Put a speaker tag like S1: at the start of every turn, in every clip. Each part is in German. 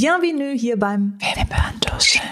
S1: Bienvenue hier beim Tuscheln.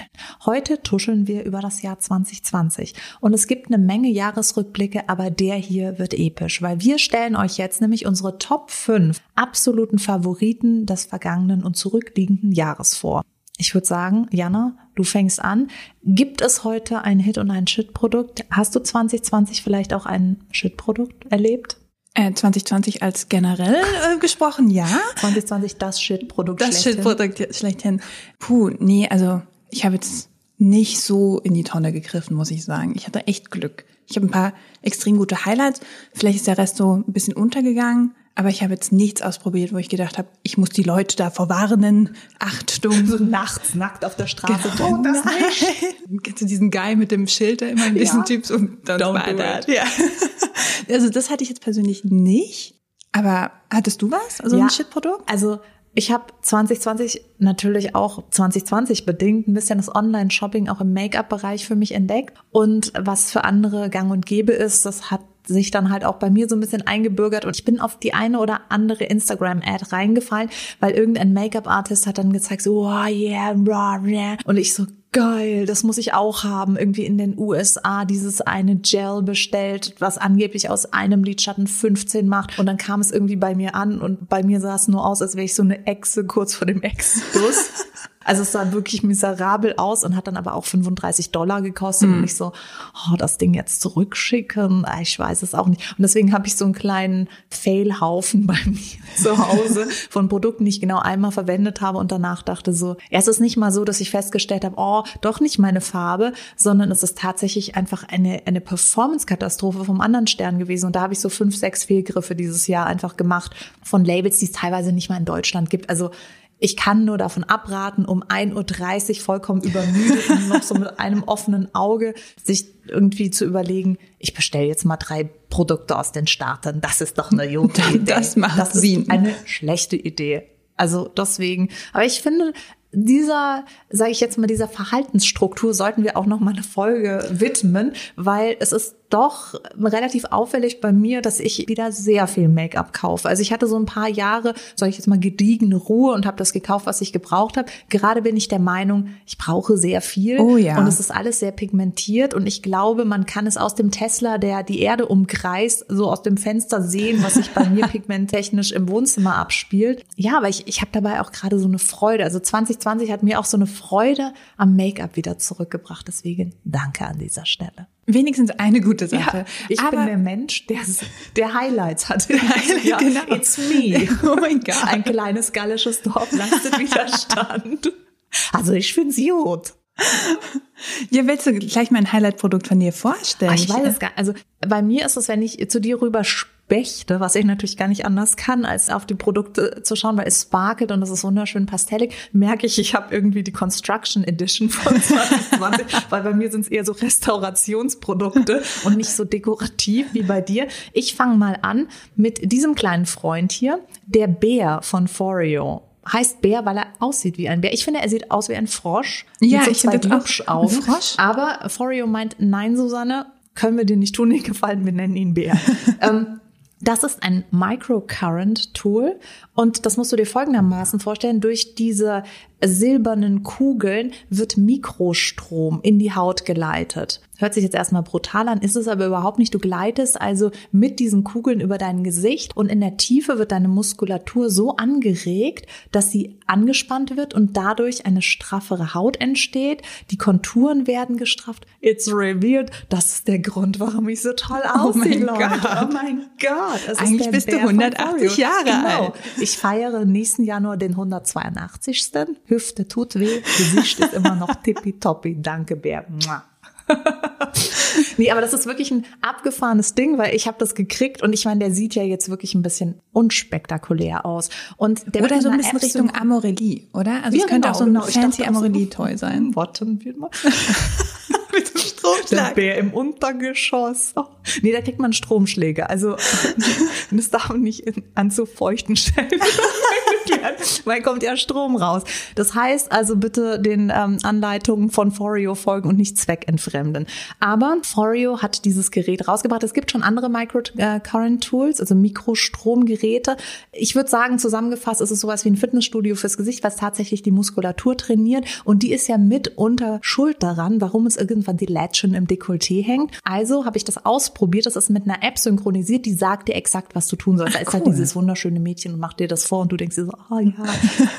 S1: Heute tuscheln wir über das Jahr 2020 und es gibt eine Menge Jahresrückblicke, aber der hier wird episch, weil wir stellen euch jetzt nämlich unsere Top 5 absoluten Favoriten des vergangenen und zurückliegenden Jahres vor. Ich würde sagen, Jana, du fängst an. Gibt es heute ein Hit und ein Shit-Produkt? Hast du 2020 vielleicht auch ein Shit-Produkt erlebt?
S2: Äh, 2020 als generell äh, gesprochen, ja.
S1: 2020 das Shit-Produkt
S2: Das Shit-Produkt schlechthin. Puh, nee, also ich habe jetzt nicht so in die Tonne gegriffen, muss ich sagen. Ich hatte echt Glück. Ich habe ein paar extrem gute Highlights. Vielleicht ist der Rest so ein bisschen untergegangen. Aber ich habe jetzt nichts ausprobiert, wo ich gedacht habe, ich muss die Leute davor warnen. Achtung.
S1: So nachts nackt auf der Straße.
S2: Genau. Oh, das nicht. Kennst du diesen Guy mit dem Schild, der immer ein bisschen ja. Typ so, don't, don't do that. Ja. Also das hatte ich jetzt persönlich nicht. Aber hattest du was? Also ja. ein Shitprodukt?
S1: Also ich habe 2020 natürlich auch 2020 bedingt ein bisschen das Online-Shopping auch im Make-up-Bereich für mich entdeckt. Und was für andere gang und gäbe ist, das hat sich dann halt auch bei mir so ein bisschen eingebürgert und ich bin auf die eine oder andere Instagram-Ad reingefallen, weil irgendein Make-up-Artist hat dann gezeigt, so, oh yeah, blah, blah. und ich so, geil, das muss ich auch haben. Irgendwie in den USA dieses eine Gel bestellt, was angeblich aus einem Lidschatten 15 macht. Und dann kam es irgendwie bei mir an und bei mir sah es nur aus, als wäre ich so eine Echse kurz vor dem Exodus. Also es sah wirklich miserabel aus und hat dann aber auch 35 Dollar gekostet. Mhm. Und ich so, oh, das Ding jetzt zurückschicken, ah, ich weiß es auch nicht. Und deswegen habe ich so einen kleinen Failhaufen bei mir zu Hause von Produkten, die ich genau einmal verwendet habe und danach dachte so, erst ist nicht mal so, dass ich festgestellt habe, oh, doch nicht meine Farbe, sondern es ist tatsächlich einfach eine, eine Performance-Katastrophe vom anderen Stern gewesen. Und da habe ich so fünf, sechs Fehlgriffe dieses Jahr einfach gemacht von Labels, die es teilweise nicht mal in Deutschland gibt. Also ich kann nur davon abraten, um 1.30 Uhr vollkommen übermüdet und noch so mit einem offenen Auge sich irgendwie zu überlegen, ich bestelle jetzt mal drei Produkte aus den Startern. Das ist doch eine gute Idee.
S2: Das macht
S1: das ist eine schlechte Idee. Also deswegen, aber ich finde, dieser, sage ich jetzt mal, dieser Verhaltensstruktur sollten wir auch noch mal eine Folge widmen, weil es ist doch relativ auffällig bei mir, dass ich wieder sehr viel Make-up kaufe. Also ich hatte so ein paar Jahre, sage ich jetzt mal, gediegene Ruhe und habe das gekauft, was ich gebraucht habe. Gerade bin ich der Meinung, ich brauche sehr viel
S2: oh ja.
S1: und es ist alles sehr pigmentiert und ich glaube, man kann es aus dem Tesla, der die Erde umkreist, so aus dem Fenster sehen, was sich bei mir pigmenttechnisch im Wohnzimmer abspielt. Ja, aber ich, ich habe dabei auch gerade so eine Freude. Also 2020 hat mir auch so eine Freude am Make-up wieder zurückgebracht. Deswegen danke an dieser Stelle.
S2: Wenigstens eine gute Sache. Ja,
S1: ich Aber bin der Mensch, der, der Highlights hat. ja, genau. It's me.
S2: Oh mein Gott.
S1: Ein kleines gallisches Dorf leistet Widerstand. Also ich find's gut.
S2: Ja, willst du gleich mal ein Highlight-Produkt von dir vorstellen?
S1: Ach, ich weiß es gar Also bei mir ist es, wenn ich zu dir rüber Spechte, was ich natürlich gar nicht anders kann, als auf die Produkte zu schauen, weil es sparkelt und es ist wunderschön pastellig, merke ich, ich habe irgendwie die Construction Edition von 2020, weil bei mir sind es eher so Restaurationsprodukte und nicht so dekorativ wie bei dir. Ich fange mal an mit diesem kleinen Freund hier, der Bär von Foreo heißt Bär, weil er aussieht wie ein Bär. Ich finde, er sieht aus wie ein Frosch.
S2: Ja,
S1: so
S2: ich finde
S1: auch Frosch. Aber Foreo meint, nein, Susanne, können wir dir nicht tun, den Gefallen, wir nennen ihn Bär. ähm, das ist ein Microcurrent Tool und das musst du dir folgendermaßen vorstellen. Durch diese silbernen Kugeln wird Mikrostrom in die Haut geleitet. Hört sich jetzt erstmal brutal an, ist es aber überhaupt nicht. Du gleitest also mit diesen Kugeln über dein Gesicht und in der Tiefe wird deine Muskulatur so angeregt, dass sie angespannt wird und dadurch eine straffere Haut entsteht. Die Konturen werden gestrafft. It's revealed. Das ist der Grund, warum ich so toll aussehe,
S2: oh mein Gott.
S1: Oh mein Gott.
S2: Eigentlich bist Bär du 180 Jahre
S1: genau.
S2: alt.
S1: Ich feiere nächsten Januar den 182. Hüfte tut weh, Gesicht ist immer noch tippitoppi. Danke, Bär. nee, aber das ist wirklich ein abgefahrenes Ding, weil ich habe das gekriegt und ich meine, der sieht ja jetzt wirklich ein bisschen unspektakulär aus. Und der
S2: oder so ein bisschen App Richtung Amorelie, oder? Also ja, es könnte genau, auch so ein genau. fancy Amorelie-Toy sein.
S1: Warten wir mal. Mit dem Stromschlag. Der Bär im Untergeschoss. Oh. Nee, da kriegt man Stromschläge. Also das darf man nicht in, an zu feuchten Stellen erklären, weil kommt ja Strom raus. Das heißt also bitte den ähm, Anleitungen von Forio folgen und nicht zweckentfremden. Aber Forio hat dieses Gerät rausgebracht. Es gibt schon andere Microcurrent Tools, also Mikrostromgeräte. Ich würde sagen, zusammengefasst ist es sowas wie ein Fitnessstudio fürs Gesicht, was tatsächlich die Muskulatur trainiert. Und die ist ja mitunter schuld daran, warum es irgendwann die Lätschen im Dekolleté hängt. Also habe ich das ausprobiert. Das ist mit einer App synchronisiert, die sagt dir exakt, was du tun sollst. Da ist halt
S2: cool.
S1: dieses wunderschöne Mädchen und macht dir das vor und du denkst dir so, ah ja,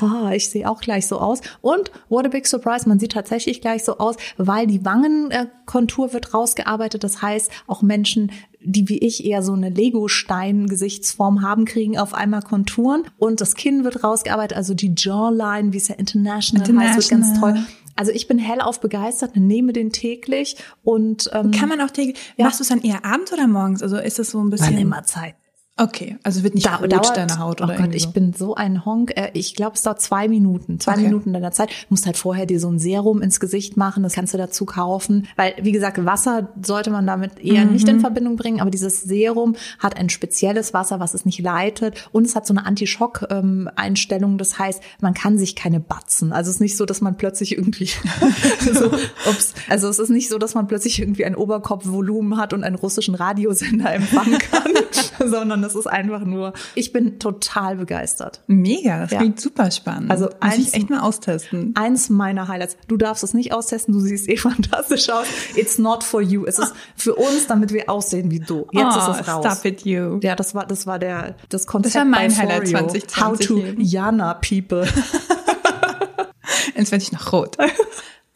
S1: ah, ich sehe auch gleich so aus. Und what a big surprise, man sieht tatsächlich gleich so aus, weil die Wangenkontur wird rausgearbeitet. Das heißt, auch Menschen, die wie ich eher so eine Lego-Stein-Gesichtsform haben, kriegen auf einmal Konturen und das Kinn wird rausgearbeitet, also die Jawline, wie es ja international, international. heißt, wird ganz toll. Also ich bin hellauf begeistert, nehme den täglich und ähm,
S2: kann man auch täglich. Ja. Machst du es dann eher abends oder morgens? Also ist es so ein bisschen
S1: Wann immer Zeit.
S2: Okay, also wird nicht da, rot dauert, deine Haut oder
S1: Oh Gott, ich bin so ein Honk. Äh, ich glaube, es dauert zwei Minuten. Zwei okay. Minuten deiner Zeit. Du musst halt vorher dir so ein Serum ins Gesicht machen. Das kannst du dazu kaufen. Weil, wie gesagt, Wasser sollte man damit eher mhm. nicht in Verbindung bringen. Aber dieses Serum hat ein spezielles Wasser, was es nicht leitet. Und es hat so eine Anti-Schock-Einstellung. Das heißt, man kann sich keine batzen. Also es ist nicht so, dass man plötzlich irgendwie so, ups, also es ist nicht so, dass man plötzlich irgendwie ein Oberkopfvolumen hat und einen russischen Radiosender empfangen kann, sondern das ist einfach nur, ich bin total begeistert.
S2: Mega, das ja. klingt super spannend.
S1: Also
S2: Muss
S1: eins,
S2: ich echt mal austesten.
S1: Eins meiner Highlights. Du darfst es nicht austesten, du siehst eh fantastisch aus. It's not for you. Es ist für uns, damit wir aussehen wie du. Jetzt oh, ist es raus.
S2: Stop it you.
S1: Ja, das war, das war der, das Konzept
S2: Das war mein Highlight 2020.
S1: How to Jana people.
S2: Jetzt werde ich noch rot.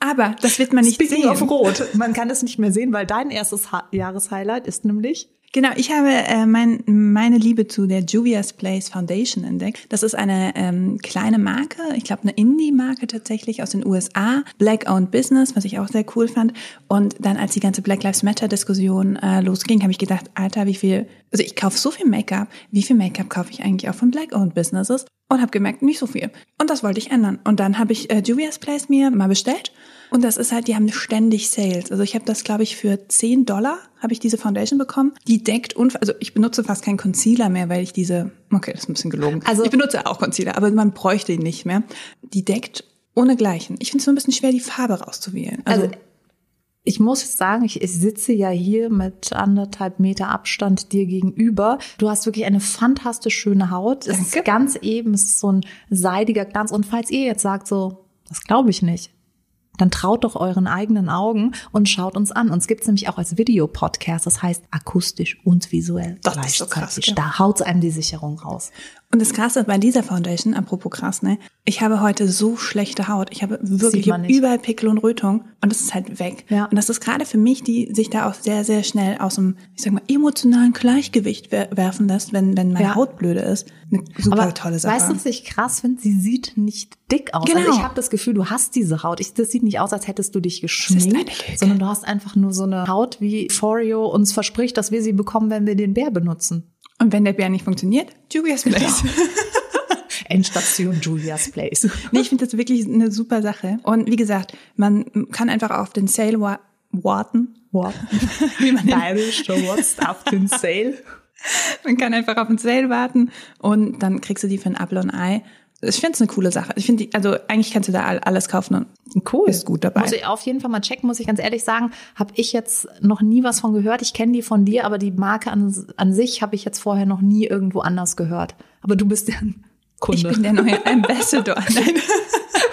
S2: Aber das wird man nicht
S1: Speaking
S2: sehen.
S1: of rot. Man kann es nicht mehr sehen, weil dein erstes ha Jahreshighlight ist nämlich
S2: Genau, ich habe äh, mein, meine Liebe zu der Juvia's Place Foundation entdeckt. Das ist eine ähm, kleine Marke, ich glaube eine Indie-Marke tatsächlich aus den USA, Black-owned Business, was ich auch sehr cool fand. Und dann, als die ganze Black Lives Matter-Diskussion äh, losging, habe ich gedacht, Alter, wie viel, also ich kaufe so viel Make-up, wie viel Make-up kaufe ich eigentlich auch von Black-owned Businesses? Und habe gemerkt, nicht so viel. Und das wollte ich ändern. Und dann habe ich äh, Juvia's Place mir mal bestellt und das ist halt, die haben ständig Sales. Also ich habe das, glaube ich, für 10 Dollar habe ich diese Foundation bekommen. Die deckt und also ich benutze fast keinen Concealer mehr, weil ich diese, okay, das ist ein bisschen gelogen. Also ich benutze auch Concealer, aber man bräuchte ihn nicht mehr. Die deckt ohne Gleichen. Ich finde es nur ein bisschen schwer, die Farbe rauszuwählen.
S1: Also, also ich muss sagen, ich, ich sitze ja hier mit anderthalb Meter Abstand dir gegenüber. Du hast wirklich eine fantastisch schöne Haut. Es ist ganz eben, es ist so ein seidiger Glanz. Und falls ihr jetzt sagt so, das glaube ich nicht, dann traut doch euren eigenen Augen und schaut uns an. Uns gibt's nämlich auch als Videopodcast, das heißt akustisch und visuell.
S2: Das ist so krass.
S1: Ja. Da haut einem die Sicherung raus.
S2: Und das Krasse bei dieser Foundation, apropos krass, ne? Ich habe heute so schlechte Haut. Ich habe wirklich überall Pickel und Rötung und das ist halt weg. Ja. Und das ist gerade für mich, die sich da auch sehr, sehr schnell aus dem, ich sag mal, emotionalen Gleichgewicht werfen lässt, wenn, wenn meine ja. Haut blöde ist. Eine super Aber tolle Sache.
S1: Weißt du, was ich krass finde? Sie sieht nicht dick aus. Genau. Also ich habe das Gefühl, du hast diese Haut. Ich, das sieht nicht aus, als hättest du dich geschminkt, sondern du hast einfach nur so eine Haut, wie Forio uns verspricht, dass wir sie bekommen, wenn wir den Bär benutzen.
S2: Und wenn der Bär nicht funktioniert, Julia's Place. Genau.
S1: Endstation Julia's Place.
S2: Nee, ich finde das wirklich eine super Sache. Und wie gesagt, man kann einfach auf den Sale wa warten.
S1: Warten. Wie man Bayerisch, du wartest auf den Sale.
S2: Man kann einfach auf den Sale warten und dann kriegst du die für ein Apple und Ei ich finde es eine coole Sache. Ich finde, also eigentlich kannst du da alles kaufen und cool. ist gut dabei.
S1: Muss ich auf jeden Fall mal checken, muss ich ganz ehrlich sagen. Habe ich jetzt noch nie was von gehört. Ich kenne die von dir, aber die Marke an, an sich habe ich jetzt vorher noch nie irgendwo anders gehört. Aber du bist ein Kunde.
S2: Ich bin der neue Ambassador. Nein.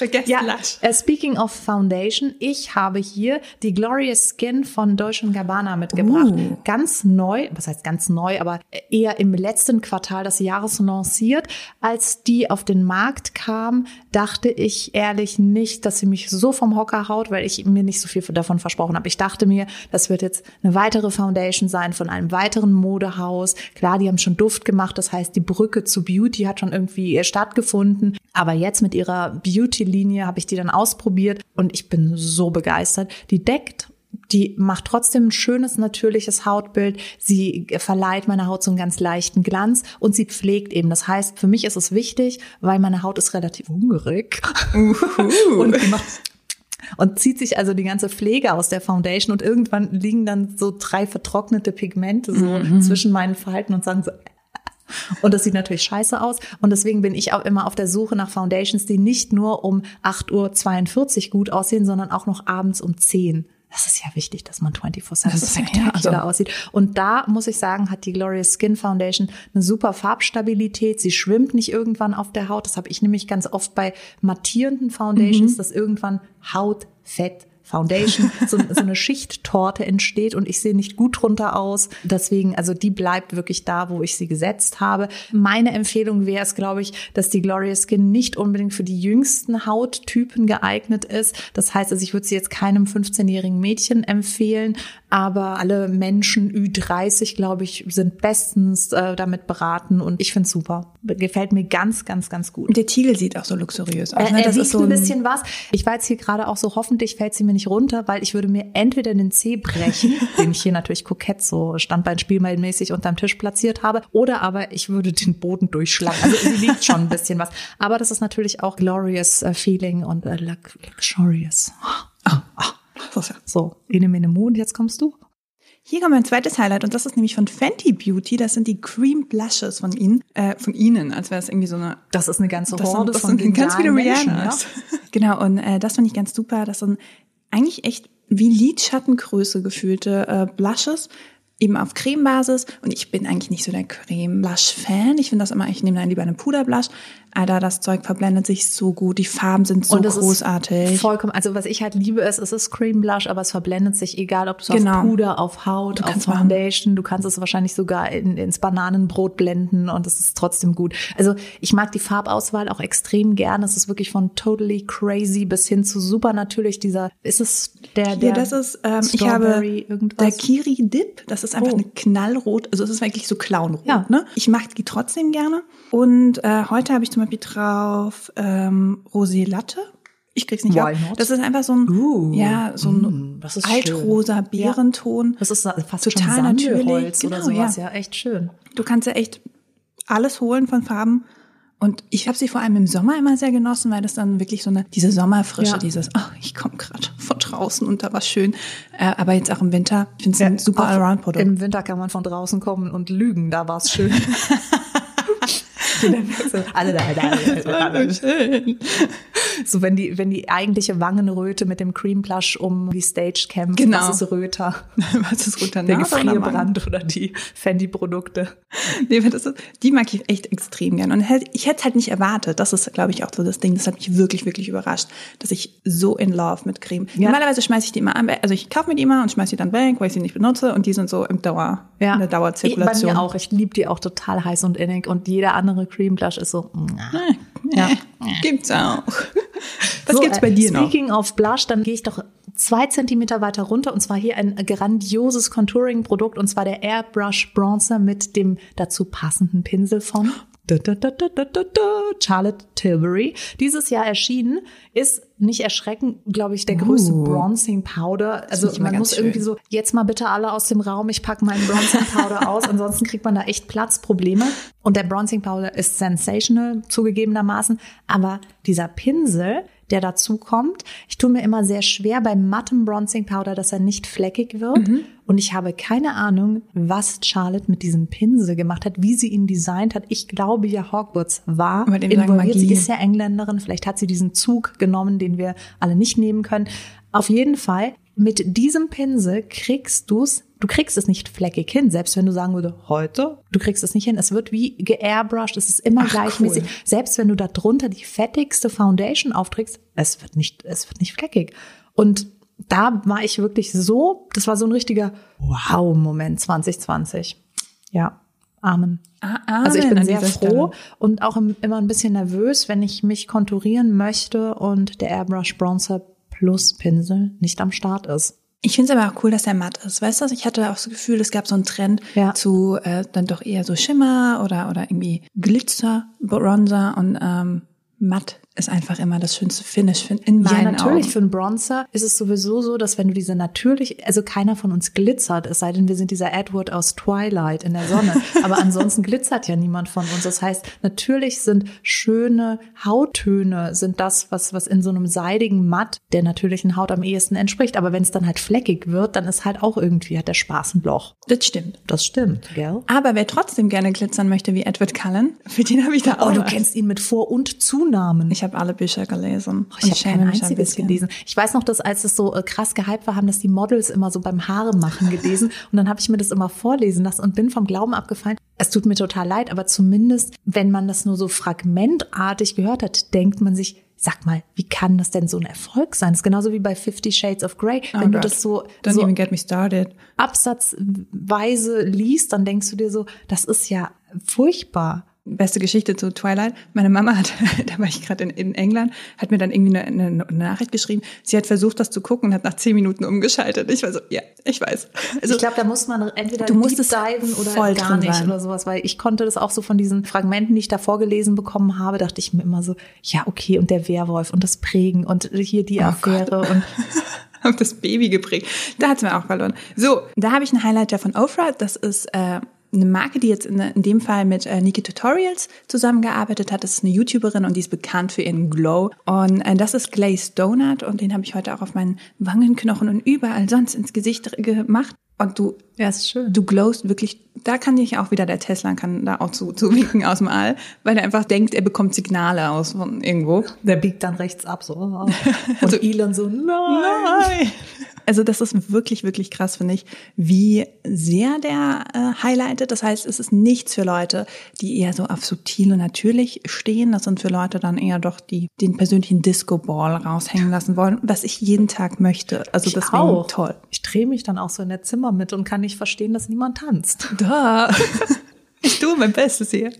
S1: Vergesst ja, uh, speaking of Foundation, ich habe hier die Glorious Skin von Deutsch Gabbana mitgebracht. Uh. Ganz neu, was heißt ganz neu, aber eher im letzten Quartal des Jahres lanciert. Als die auf den Markt kam, dachte ich ehrlich nicht, dass sie mich so vom Hocker haut, weil ich mir nicht so viel davon versprochen habe. Ich dachte mir, das wird jetzt eine weitere Foundation sein von einem weiteren Modehaus. Klar, die haben schon Duft gemacht, das heißt, die Brücke zu Beauty hat schon irgendwie stattgefunden. Aber jetzt mit ihrer Beauty-Linie habe ich die dann ausprobiert und ich bin so begeistert. Die deckt die macht trotzdem ein schönes, natürliches Hautbild. Sie verleiht meiner Haut so einen ganz leichten Glanz und sie pflegt eben. Das heißt, für mich ist es wichtig, weil meine Haut ist relativ hungrig. und und zieht sich also die ganze Pflege aus der Foundation und irgendwann liegen dann so drei vertrocknete Pigmente so mhm. zwischen meinen Falten und sagen so, Und das sieht natürlich scheiße aus. Und deswegen bin ich auch immer auf der Suche nach Foundations, die nicht nur um 8.42 Uhr gut aussehen, sondern auch noch abends um 10 das ist ja wichtig, dass man 24-7 spektakulär also. aussieht. Und da muss ich sagen, hat die Glorious Skin Foundation eine super Farbstabilität. Sie schwimmt nicht irgendwann auf der Haut. Das habe ich nämlich ganz oft bei mattierenden Foundations, mhm. dass irgendwann Hautfett Foundation so, so eine Schichttorte entsteht und ich sehe nicht gut drunter aus. Deswegen, also die bleibt wirklich da, wo ich sie gesetzt habe. Meine Empfehlung wäre es, glaube ich, dass die Glorious Skin nicht unbedingt für die jüngsten Hauttypen geeignet ist. Das heißt, also ich würde sie jetzt keinem 15-jährigen Mädchen empfehlen, aber alle Menschen Ü30, glaube ich, sind bestens äh, damit beraten und ich finde es super. Gefällt mir ganz, ganz, ganz gut.
S2: Der Tiegel sieht auch so luxuriös aus.
S1: Ne? Er, er das ist so ein bisschen was. Ich war jetzt hier gerade auch so, hoffentlich fällt sie mir nicht runter, weil ich würde mir entweder den Zeh brechen, den ich hier natürlich kokett so Standbeinspielmäßig unterm Tisch platziert habe, oder aber ich würde den Boden durchschlagen. Also sie liegt schon ein bisschen was. Aber das ist natürlich auch glorious uh, feeling und uh, luxurious. Oh, oh. So, Ene Mene Mu und jetzt kommst du.
S2: Hier kommt mein zweites Highlight und das ist nämlich von Fenty Beauty. Das sind die Cream Blushes von ihnen, äh, von ihnen, als wäre es irgendwie so eine.
S1: Das ist eine ganze
S2: Horde das, das von sind ganz viele Rihannas. Ja? Genau und äh, das fand ich ganz super. Das sind eigentlich echt wie Lidschattengröße gefühlte äh, Blushes eben auf Cremebasis und ich bin eigentlich nicht so der Creme Blush Fan. Ich finde das immer, ich nehme dann lieber eine Puder Blush, Alter, das Zeug verblendet sich so gut, die Farben sind so großartig.
S1: vollkommen, also was ich halt liebe ist, es ist Cream Blush, aber es verblendet sich, egal ob du genau. auf Puder, auf Haut, auf Foundation, machen. du kannst es wahrscheinlich sogar in, ins Bananenbrot blenden und es ist trotzdem gut. Also ich mag die Farbauswahl auch extrem gern. Es ist wirklich von totally crazy bis hin zu super natürlich dieser, ist es der, der
S2: ja, das ist, ähm, ich habe irgendwas? der Kiri Dip, das ist einfach oh. eine knallrot, also es ist wirklich so clownrot, ja. ne? Ich mag die trotzdem gerne und äh, heute habe ich zum zum Beispiel drauf ähm, Rosé Latte. Ich krieg's nicht Why auf. Das ist einfach so ein, uh, ja, so ein mm, altrosa Bärenton.
S1: Das ist fast total schon natürlich. Genau, oder sowas. Ja. ja, echt schön.
S2: Du kannst ja echt alles holen von Farben. Und ich habe sie vor allem im Sommer immer sehr genossen, weil das dann wirklich so eine diese Sommerfrische, ja. dieses, ach, ich komme gerade von draußen und da war schön. Äh, aber jetzt auch im Winter, ich finde es ja, ein super Allround-Produkt.
S1: Im Winter kann man von draußen kommen und lügen, da war's schön. alle da, da, da, da. schön. So, wenn die, wenn die eigentliche Wangenröte mit dem Cream Blush um die Stage kämpft, genau. was ist Röter?
S2: was ist Röter?
S1: Der Gefrierbrand oder die Fendi-Produkte.
S2: Nee, das ist, die mag ich echt extrem gern. Und ich hätte es halt nicht erwartet. Das ist, glaube ich, auch so das Ding. Das hat mich wirklich, wirklich überrascht, dass ich so in love mit Creme. Ja. Normalerweise schmeiße ich die immer an, also ich kaufe mir die immer und schmeiße die dann weg, weil ich sie nicht benutze und die sind so im Dauer, ja. in der Dauerzirkulation.
S1: Ich, bei mir auch. Ich liebe die auch total heiß und innig und jeder andere Cream Blush ist so,
S2: ja. ja. Gibt's auch. Was so, gibt's bei dir
S1: noch? Speaking of Blush, dann gehe ich doch zwei Zentimeter weiter runter und zwar hier ein grandioses Contouring-Produkt und zwar der Airbrush Bronzer mit dem dazu passenden Pinsel von Charlotte Tilbury. Dieses Jahr erschienen, ist nicht erschreckend, glaube ich, der größte uh, Bronzing Powder. Also man muss schön. irgendwie so, jetzt mal bitte alle aus dem Raum, ich packe meinen Bronzing Powder aus, ansonsten kriegt man da echt Platzprobleme. Und der Bronzing Powder ist sensational, zugegebenermaßen, aber dieser Pinsel, der dazu kommt. Ich tue mir immer sehr schwer beim mattem Bronzing Powder, dass er nicht fleckig wird. Mhm. Und ich habe keine Ahnung, was Charlotte mit diesem Pinsel gemacht hat, wie sie ihn designt hat. Ich glaube ja, Hogwarts war involviert. Sie ist ja Engländerin. Vielleicht hat sie diesen Zug genommen, den wir alle nicht nehmen können. Auf jeden Fall, mit diesem Pinsel kriegst du's du kriegst es nicht fleckig hin, selbst wenn du sagen würde, heute, du kriegst es nicht hin. Es wird wie geairbrushed, es ist immer Ach, gleichmäßig. Cool. Selbst wenn du da drunter die fettigste Foundation aufträgst, es wird nicht, es wird nicht fleckig. Und da war ich wirklich so, das war so ein richtiger Wow-Moment 2020. Ja. Amen. Ah, Amen. Also ich bin sehr froh Stelle. und auch immer ein bisschen nervös, wenn ich mich konturieren möchte und der Airbrush Bronzer Plus Pinsel nicht am Start ist.
S2: Ich finde es aber auch cool, dass er matt ist. Weißt du, ich hatte auch das Gefühl, es gab so einen Trend ja. zu äh, dann doch eher so Schimmer oder oder irgendwie Glitzer, Bronzer und ähm, matt ist einfach immer das schönste Finish in meinen
S1: Ja, natürlich.
S2: Augen.
S1: Für einen Bronzer ist es sowieso so, dass wenn du diese natürlich, also keiner von uns glitzert, es sei denn, wir sind dieser Edward aus Twilight in der Sonne. Aber ansonsten glitzert ja niemand von uns. Das heißt, natürlich sind schöne Hauttöne, sind das, was, was in so einem seidigen Matt der natürlichen Haut am ehesten entspricht. Aber wenn es dann halt fleckig wird, dann ist halt auch irgendwie, hat der Spaß ein Loch.
S2: Das stimmt.
S1: Das stimmt, gell?
S2: Aber wer trotzdem gerne glitzern möchte wie Edward Cullen, für den habe ich da auch
S1: Oh, du kennst ihn mit Vor- und Zunamen.
S2: Ich habe alle Bücher gelesen.
S1: Oh, Ich habe kein
S2: ein
S1: einziges
S2: bisschen.
S1: gelesen. Ich weiß noch, dass als es so äh, krass gehypt war, haben das die Models immer so beim Haare machen gelesen. Und dann habe ich mir das immer vorlesen lassen und bin vom Glauben abgefallen. Es tut mir total leid, aber zumindest, wenn man das nur so fragmentartig gehört hat, denkt man sich, sag mal, wie kann das denn so ein Erfolg sein? Das ist genauso wie bei Fifty Shades of Grey.
S2: Oh
S1: wenn du
S2: Gott.
S1: das so,
S2: Don't
S1: so
S2: even get me started.
S1: absatzweise liest, dann denkst du dir so, das ist ja furchtbar.
S2: Beste Geschichte zu Twilight. Meine Mama hat, da war ich gerade in, in England, hat mir dann irgendwie eine, eine, Nachricht geschrieben. Sie hat versucht, das zu gucken und hat nach zehn Minuten umgeschaltet. Ich war so, ja, ich weiß. Also
S1: ich glaube, da muss man entweder
S2: Du musst
S1: diven oder
S2: voll
S1: gar nicht
S2: sein.
S1: oder sowas, weil ich konnte das auch so von diesen Fragmenten, die ich da vorgelesen bekommen habe, dachte ich mir immer so, ja, okay, und der Werwolf und das Prägen und hier die Affäre und
S2: habe das Baby geprägt. Da hat's mir auch verloren. So, da habe ich einen Highlighter von Ofra. Das ist äh, eine Marke, die jetzt in, in dem Fall mit äh, Niki Tutorials zusammengearbeitet hat. Das ist eine YouTuberin und die ist bekannt für ihren Glow. Und äh, das ist Glazed Donut und den habe ich heute auch auf meinen Wangenknochen und überall sonst ins Gesicht gemacht. Und du,
S1: ja, ist schön.
S2: du glowst wirklich, da kann dich auch wieder der Tesla kann da auch zu, zu winken aus dem All, weil er einfach denkt, er bekommt Signale aus von irgendwo.
S1: Der biegt dann rechts ab so. Und Elon so, nein.
S2: Nein. Also das ist wirklich, wirklich krass, finde ich, wie sehr der äh, highlightet. Das heißt, es ist nichts für Leute, die eher so auf subtil und natürlich stehen. Das sind für Leute dann eher doch, die den persönlichen Disco-Ball raushängen lassen wollen, was ich jeden Tag möchte. Also
S1: Ich
S2: deswegen
S1: auch.
S2: toll.
S1: Ich drehe mich dann auch so in der Zimmer mit und kann nicht verstehen, dass niemand tanzt.
S2: Da. Ich tue mein Bestes hier.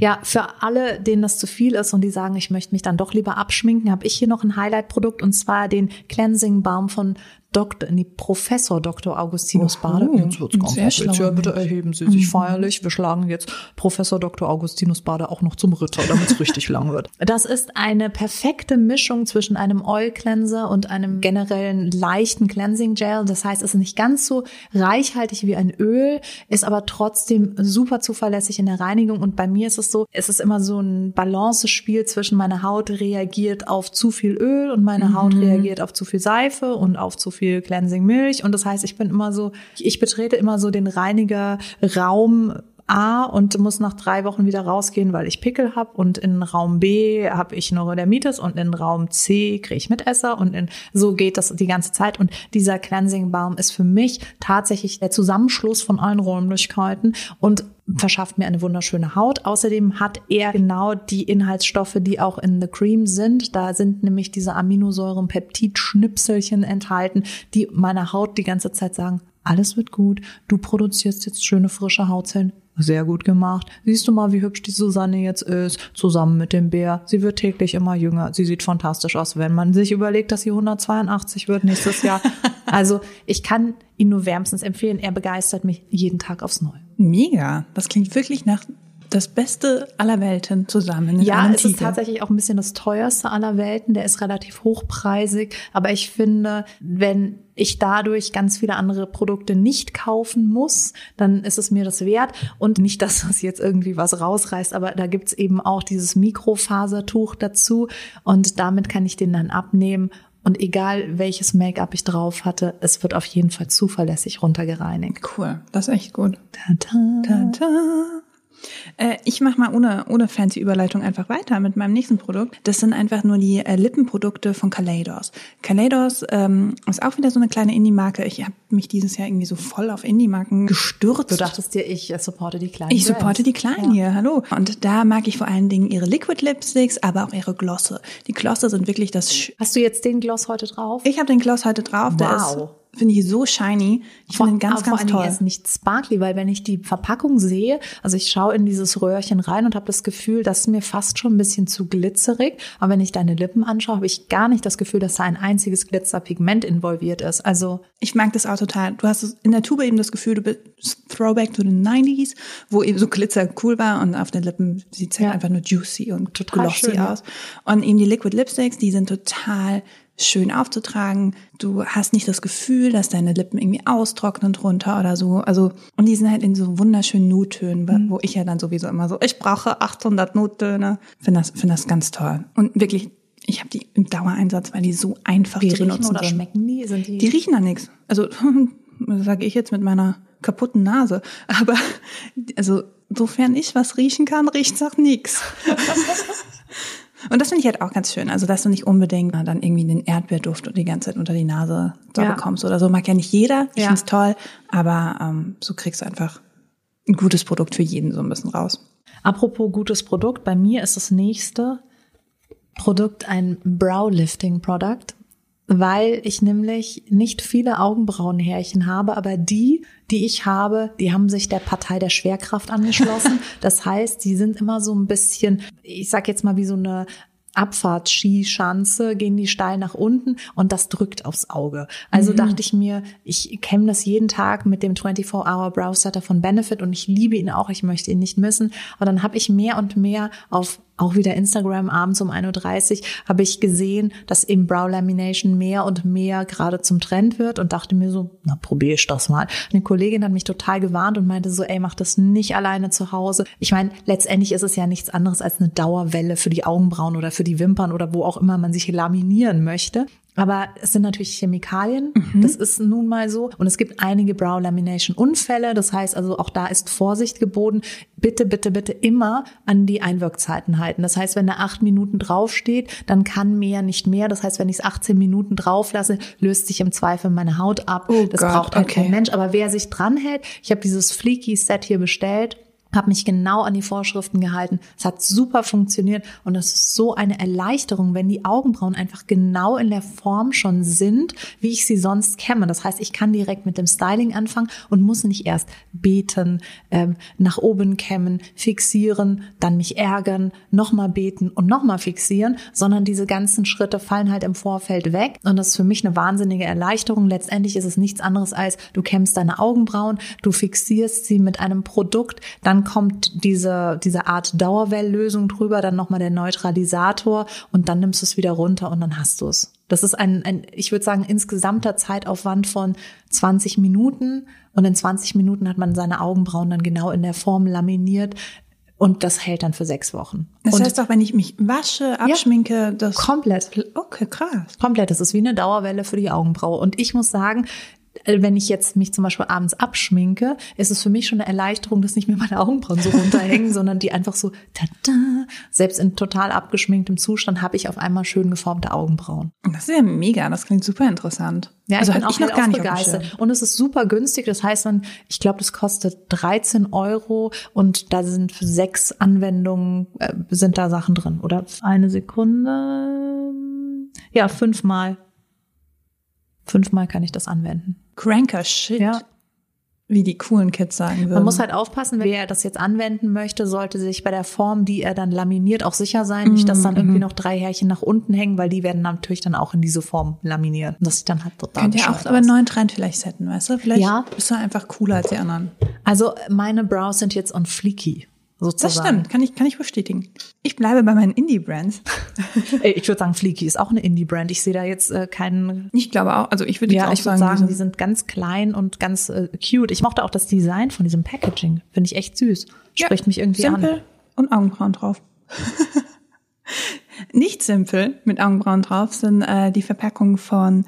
S1: Ja, für alle, denen das zu viel ist und die sagen, ich möchte mich dann doch lieber abschminken, habe ich hier noch ein Highlight-Produkt und zwar den Cleansing Balm von Dr. Nee, Professor Dr. Augustinus Bade. Jetzt wird's ganz
S2: sehr schlau.
S1: Bitte erheben Sie sich feierlich. Wir schlagen jetzt Professor Dr. Augustinus Bade auch noch zum Ritter, damit es richtig lang wird. Das ist eine perfekte Mischung zwischen einem Oil Cleanser und einem generellen leichten Cleansing Gel. Das heißt, es ist nicht ganz so reichhaltig wie ein Öl, ist aber trotzdem super zuverlässig in der Reinigung. Und bei mir ist es so, es ist immer so ein Balancespiel zwischen meine Haut reagiert auf zu viel Öl und meine Haut reagiert auf zu viel Seife und auf zu viel Cleansing Milch. Und das heißt, ich bin immer so, ich betrete immer so den Reiniger-Raum A und muss nach drei Wochen wieder rausgehen, weil ich Pickel habe und in Raum B habe ich Neurodermitis und in Raum C kriege ich Mitesser und in, so geht das die ganze Zeit und dieser Cleansing Balm ist für mich tatsächlich der Zusammenschluss von allen Räumlichkeiten und verschafft mir eine wunderschöne Haut. Außerdem hat er genau die Inhaltsstoffe, die auch in The Cream sind. Da sind nämlich diese Aminosäuren, Peptidschnipselchen enthalten, die meiner Haut die ganze Zeit sagen, alles wird gut, du produzierst jetzt schöne frische Hautzellen. Sehr gut gemacht. Siehst du mal, wie hübsch die Susanne jetzt ist, zusammen mit dem Bär. Sie wird täglich immer jünger. Sie sieht fantastisch aus, wenn man sich überlegt, dass sie 182 wird nächstes Jahr. Also ich kann ihn nur wärmstens empfehlen. Er begeistert mich jeden Tag aufs Neue.
S2: Mega. Das klingt wirklich nach das Beste aller Welten zusammen.
S1: Ja, es ist
S2: Titel.
S1: tatsächlich auch ein bisschen das teuerste aller Welten. Der ist relativ hochpreisig. Aber ich finde, wenn ich dadurch ganz viele andere Produkte nicht kaufen muss, dann ist es mir das wert. Und nicht, dass das jetzt irgendwie was rausreißt, aber da gibt's eben auch dieses Mikrofasertuch dazu. Und damit kann ich den dann abnehmen. Und egal welches Make-up ich drauf hatte, es wird auf jeden Fall zuverlässig runtergereinigt.
S2: Cool, das ist echt gut.
S1: Tada.
S2: Tada. Äh, ich mache mal ohne, ohne fancy Überleitung einfach weiter mit meinem nächsten Produkt. Das sind einfach nur die äh, Lippenprodukte von Kaleidos. Kaleidos ähm, ist auch wieder so eine kleine Indie-Marke. Ich habe mich dieses Jahr irgendwie so voll auf Indie-Marken gestürzt.
S1: Du dachtest dir, ich supporte die kleinen
S2: Ich supporte die Kleinen hier, hallo. Und da mag ich vor allen Dingen ihre Liquid Lipsticks, aber auch ihre Glosse. Die Glosse sind wirklich das... Sch
S1: Hast du jetzt den Gloss heute drauf?
S2: ich habe den Gloss heute drauf.
S1: Wow.
S2: Finde ich so shiny. Ich finde ihn ganz, ganz
S1: Dingen
S2: toll.
S1: Er ist nicht sparkly, weil wenn ich die Verpackung sehe, also ich schaue in dieses Röhrchen rein und habe das Gefühl, das ist mir fast schon ein bisschen zu glitzerig. Aber wenn ich deine Lippen anschaue, habe ich gar nicht das Gefühl, dass da ein einziges Glitzerpigment involviert ist. Also
S2: Ich mag das auch total. Du hast in der Tube eben das Gefühl, du bist Throwback to the 90s, wo eben so Glitzer cool war und auf den Lippen sieht es halt
S1: Ja.
S2: einfach nur juicy und
S1: Total
S2: glossy
S1: schön, ja.
S2: aus. Und eben die Liquid Lipsticks, die sind total schön aufzutragen. Du hast nicht das Gefühl, dass deine Lippen irgendwie austrocknen drunter oder so. Also, und die sind halt in so wunderschönen Nuttönen,
S1: Mhm.
S2: wo ich ja dann sowieso immer so, ich brauche 800 Nuttöne. Finde das, finde das ganz toll. Und wirklich, ich habe die im Dauereinsatz, weil die so einfach
S1: die
S2: zu
S1: riechen
S2: benutzen
S1: oder
S2: sind.
S1: schmecken die? Sind die,
S2: Die riechen nach nichts. Also sage ich jetzt mit meiner kaputten Nase. Aber also sofern ich was riechen kann, riecht's nach nichts. Und das finde ich halt auch ganz schön. Also, dass du nicht unbedingt dann irgendwie den Erdbeerduft die ganze Zeit unter die Nase da
S1: Ja.
S2: bekommst oder so. Mag ja nicht jeder. Ich
S1: Ja.
S2: find's toll. Aber ähm, so kriegst du einfach ein gutes Produkt für jeden so ein bisschen raus.
S1: Apropos gutes Produkt, bei mir ist das nächste Produkt ein Brow-Lifting-Produkt, weil ich nämlich nicht viele Augenbrauenhärchen habe, aber die, die ich habe, die haben sich der Partei der Schwerkraft angeschlossen. Das heißt, die sind immer so ein bisschen, ich sag jetzt mal wie so eine Abfahrtskischanze, gehen die steil nach unten und das drückt aufs Auge. Also dachte ich mir, ich kämme das jeden Tag mit dem 24-Hour Brow Setter von Benefit und ich liebe ihn auch, ich möchte ihn nicht missen. Aber dann habe ich mehr und mehr auf auch wieder Instagram abends um 1.30 Uhr habe ich gesehen, dass eben Brow Lamination mehr und mehr gerade zum Trend wird und dachte mir so, na probiere ich das mal. Eine Kollegin hat mich total gewarnt und meinte so, ey, mach das nicht alleine zu Hause. Ich meine, letztendlich ist es ja nichts anderes als eine Dauerwelle für die Augenbrauen oder für die Wimpern oder wo auch immer man sich laminieren möchte. Aber es sind natürlich Chemikalien. Das ist nun mal so. Und es gibt einige Brow Lamination Unfälle. Das heißt also, auch da ist Vorsicht geboten. Bitte, bitte, bitte immer an die Einwirkzeiten halten. Das heißt, wenn da acht Minuten draufsteht, dann kann mehr nicht mehr. Das heißt, wenn ich es 18 Minuten drauf lasse, löst sich im Zweifel meine Haut ab.
S2: Oh
S1: das
S2: Gott,
S1: braucht halt
S2: okay.
S1: kein Mensch. Aber wer sich dranhält, ich habe dieses Fleeky Set hier bestellt habe mich genau an die Vorschriften gehalten. Es hat super funktioniert und es ist so eine Erleichterung, wenn die Augenbrauen einfach genau in der Form schon sind, wie ich sie sonst kämme. Das heißt, ich kann direkt mit dem Styling anfangen und muss nicht erst beten, ähm, nach oben kämmen, fixieren, dann mich ärgern, nochmal beten und nochmal fixieren, sondern diese ganzen Schritte fallen halt im Vorfeld weg und das ist für mich eine wahnsinnige Erleichterung. Letztendlich ist es nichts anderes als du kämmst deine Augenbrauen, du fixierst sie mit einem Produkt, dann kommt diese, diese Art Dauerwelllösung drüber, dann nochmal der Neutralisator und dann nimmst du es wieder runter und dann hast du es. Das ist ein, ein, ich würde sagen, insgesamter Zeitaufwand von 20 Minuten und in 20 Minuten hat man seine Augenbrauen dann genau in der Form laminiert und das hält dann für sechs Wochen.
S2: Das
S1: und
S2: heißt auch, wenn ich mich wasche, abschminke, das
S1: komplett.
S2: Okay, krass.
S1: Komplett. Das ist wie eine Dauerwelle für die Augenbraue. Und ich muss sagen, wenn ich jetzt mich zum Beispiel abends abschminke, ist es für mich schon eine Erleichterung, dass nicht mehr meine Augenbrauen so runterhängen, sondern die einfach so, tada, selbst in total abgeschminktem Zustand habe ich auf einmal schön geformte Augenbrauen.
S2: Das ist ja mega, das klingt super interessant.
S1: Ja,
S2: also
S1: ich bin auch
S2: ich noch gar nicht
S1: begeistert. Und es ist super günstig. Das heißt, man, ich glaube, das kostet 13 Euro und da sind für sechs Anwendungen äh, sind da Sachen drin. Oder eine Sekunde. Ja, fünfmal. Fünfmal kann ich das anwenden.
S2: Cranker Shit.
S1: Ja.
S2: Wie die coolen Kids sagen würden.
S1: Man muss halt aufpassen, wer das jetzt anwenden möchte, sollte sich bei der Form, die er dann laminiert, auch sicher sein. Nicht, dass dann irgendwie noch drei Härchen nach unten hängen, weil die werden natürlich dann auch in diese Form laminiert. Und das sieht dann halt total
S2: Könnt ihr auch
S1: bescheuert
S2: aber
S1: aus.
S2: einen neuen Trend vielleicht setzen, weißt du? Vielleicht
S1: Ja.
S2: bist du einfach cooler als die anderen.
S1: Also meine Brows sind jetzt on fleeky. Sozusagen.
S2: Das stimmt, kann ich, kann ich bestätigen. Ich bleibe bei meinen Indie-Brands.
S1: Ich würde sagen, Fleeky ist auch eine Indie-Brand. Ich sehe da jetzt äh, keinen.
S2: Ich glaube auch, also ich würde
S1: Ja,
S2: auch
S1: ich
S2: sagen,
S1: sagen,
S2: die
S1: die sind ganz klein und ganz äh, cute. Ich mochte auch das Design von diesem Packaging. Finde ich echt süß. Spricht mich irgendwie
S2: simpel
S1: an.
S2: und Augenbrauen drauf. Nicht simpel mit Augenbrauen drauf sind äh, die Verpackungen von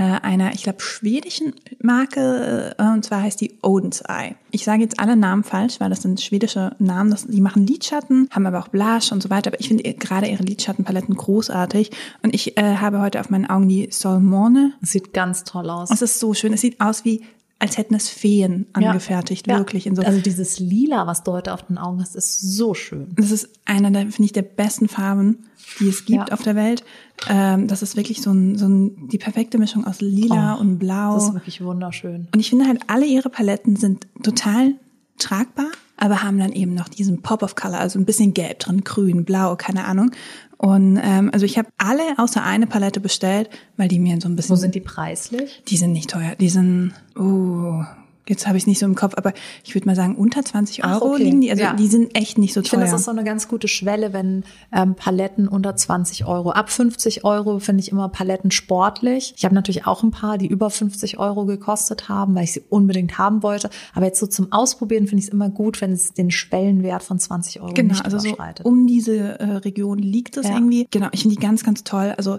S2: einer, ich glaube, schwedischen Marke, äh, und zwar heißt die Odin's Eye. Ich sage jetzt alle Namen falsch, weil das sind schwedische Namen. Das, die machen Lidschatten, haben aber auch Blush und so weiter. Aber ich finde gerade ihre Lidschattenpaletten großartig. Und ich äh, habe heute auf meinen Augen die Solmone
S1: sieht ganz toll aus.
S2: es ist so schön. Es sieht aus wie als hätten es Feen angefertigt,
S1: Ja.
S2: wirklich. In so,
S1: Also dieses Lila, was du heute auf den Augen hast, ist so schön.
S2: das ist einer der, finde ich, der besten Farben, die es gibt
S1: Ja.
S2: auf der Welt. Ähm, das ist wirklich so ein, so ein, die perfekte Mischung aus Lila
S1: Oh,
S2: und Blau.
S1: Das ist wirklich wunderschön.
S2: Und ich finde halt, alle ihre Paletten sind total tragbar, aber haben dann eben noch diesen Pop of Color, also ein bisschen Gelb drin, Grün, Blau, keine Ahnung. Und ähm, also ich habe alle außer eine Palette bestellt, weil die mir so ein bisschen
S1: Wo sind die preislich?
S2: die sind nicht teuer. Die sind, oh, jetzt habe ich es nicht so im Kopf, aber ich würde mal sagen, unter 20
S1: Ach,
S2: Euro
S1: okay.
S2: liegen die. Also
S1: Ja.
S2: die sind echt nicht so
S1: Ich finde,
S2: teuer.
S1: das ist so eine ganz gute Schwelle, wenn ähm, Paletten unter 20 Euro. Ab 50 Euro finde ich immer Paletten sportlich. Ich habe natürlich auch ein paar, die über 50 Euro gekostet haben, weil ich sie unbedingt haben wollte. Aber jetzt so zum Ausprobieren finde ich es immer gut, wenn es den Schwellenwert von 20 Euro
S2: genau,
S1: nicht
S2: also so
S1: überschreitet.
S2: um diese äh, Region liegt es
S1: Ja.
S2: irgendwie. Genau, ich finde die ganz, ganz toll. Also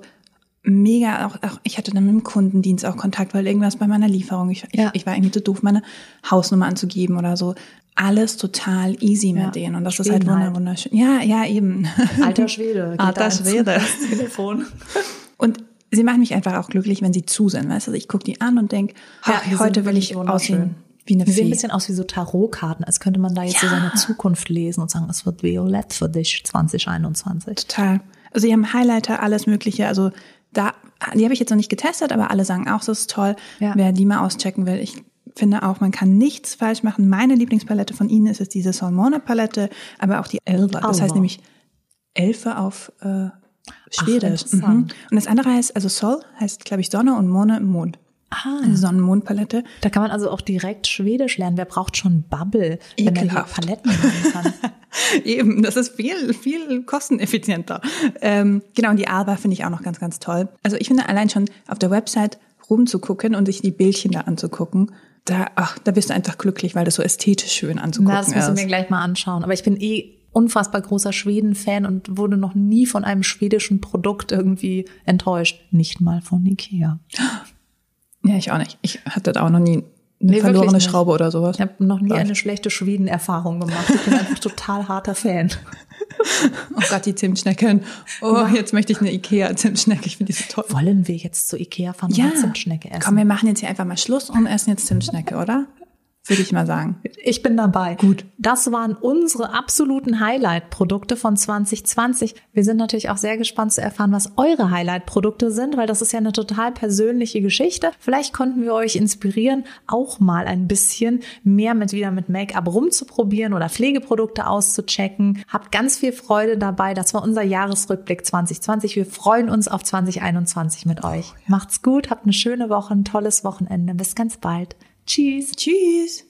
S2: mega auch, auch ich hatte dann mit dem Kundendienst auch Kontakt, weil irgendwas bei meiner Lieferung, ich,
S1: Ja.
S2: ich, ich war irgendwie zu doof, meine Hausnummer anzugeben oder so. Alles total easy mit
S1: Ja.
S2: denen und das ist halt
S1: Schweden
S2: wunder,
S1: halt.
S2: wunderschön. Ja, ja, eben.
S1: Alter Schwede.
S2: Alter Schwede.
S1: Telefon.
S2: Und sie machen mich einfach auch glücklich, wenn sie zu sind. Weißt du, ich gucke die an und denk,
S1: Ja,
S2: heute will ich aussehen wie eine
S1: Die sehen ein bisschen aus wie so Tarotkarten, als könnte man da jetzt so
S2: Ja.
S1: seine Zukunft lesen und sagen, es wird violett für dich 2021.
S2: Total. Also sie haben Highlighter, alles Mögliche. Also da, die habe ich jetzt noch nicht getestet, aber alle sagen auch, das ist toll.
S1: Ja.
S2: Wer die mal auschecken will, ich finde auch, man kann nichts falsch machen. Meine Lieblingspalette von ihnen ist es diese Solmona Palette, aber auch die Elva. Das heißt nämlich Elfe auf äh, Schwedisch.
S1: interessant.
S2: mhm. Und das andere heißt, also Sol heißt, glaube ich, Sonne und Mone Mond.
S1: Ah.
S2: Eine Sonnenmondpalette.
S1: Da kann man also auch direkt Schwedisch lernen. Wer braucht schon Bubble, wenn er hier. Paletten machen kann?
S2: Eben, das ist viel, viel kosteneffizienter. Ähm, genau, und die Alba finde ich auch noch ganz, ganz toll. Also ich finde allein schon auf der Website rumzugucken und sich die Bildchen da anzugucken, da, ach, da bist du einfach glücklich, weil das so ästhetisch schön anzugucken
S1: Na, das müssen wir gleich mal anschauen. Aber ich bin eh unfassbar großer Schweden-Fan und wurde noch nie von einem schwedischen Produkt irgendwie enttäuscht. Nicht mal von Ikea.
S2: Ja, ich auch nicht. Ich hatte da auch noch nie eine
S1: Nee,
S2: verlorene. Schraube oder sowas.
S1: Ich habe noch nie eine schlechte Schweden-Erfahrung gemacht. Ich bin einfach total harter Fan.
S2: Oh Gott, die Zimtschnecken. Oh, jetzt möchte ich eine Ikea-Zimtschnecke. Ich finde die so toll.
S1: Wollen wir jetzt zu Ikea fahren und
S2: Ja,
S1: Zimtschnecke essen?
S2: komm, wir machen jetzt hier einfach mal Schluss und essen jetzt Zimtschnecke, oder? Würde ich mal sagen.
S1: Ich bin dabei. Gut. Das waren unsere absoluten Highlight-Produkte von 2020. Wir sind natürlich auch sehr gespannt zu erfahren, was eure Highlight-Produkte sind, weil das ist ja eine total persönliche Geschichte. Vielleicht konnten wir euch inspirieren, auch mal ein bisschen mehr mit wieder mit Make-up rumzuprobieren oder Pflegeprodukte auszuchecken. Habt ganz viel Freude dabei. Das war unser Jahresrückblick 2020. Wir freuen uns auf 2021 mit euch. Macht's gut, habt eine schöne Woche, ein tolles Wochenende. Bis ganz bald. Tschüss.
S2: Tschüss.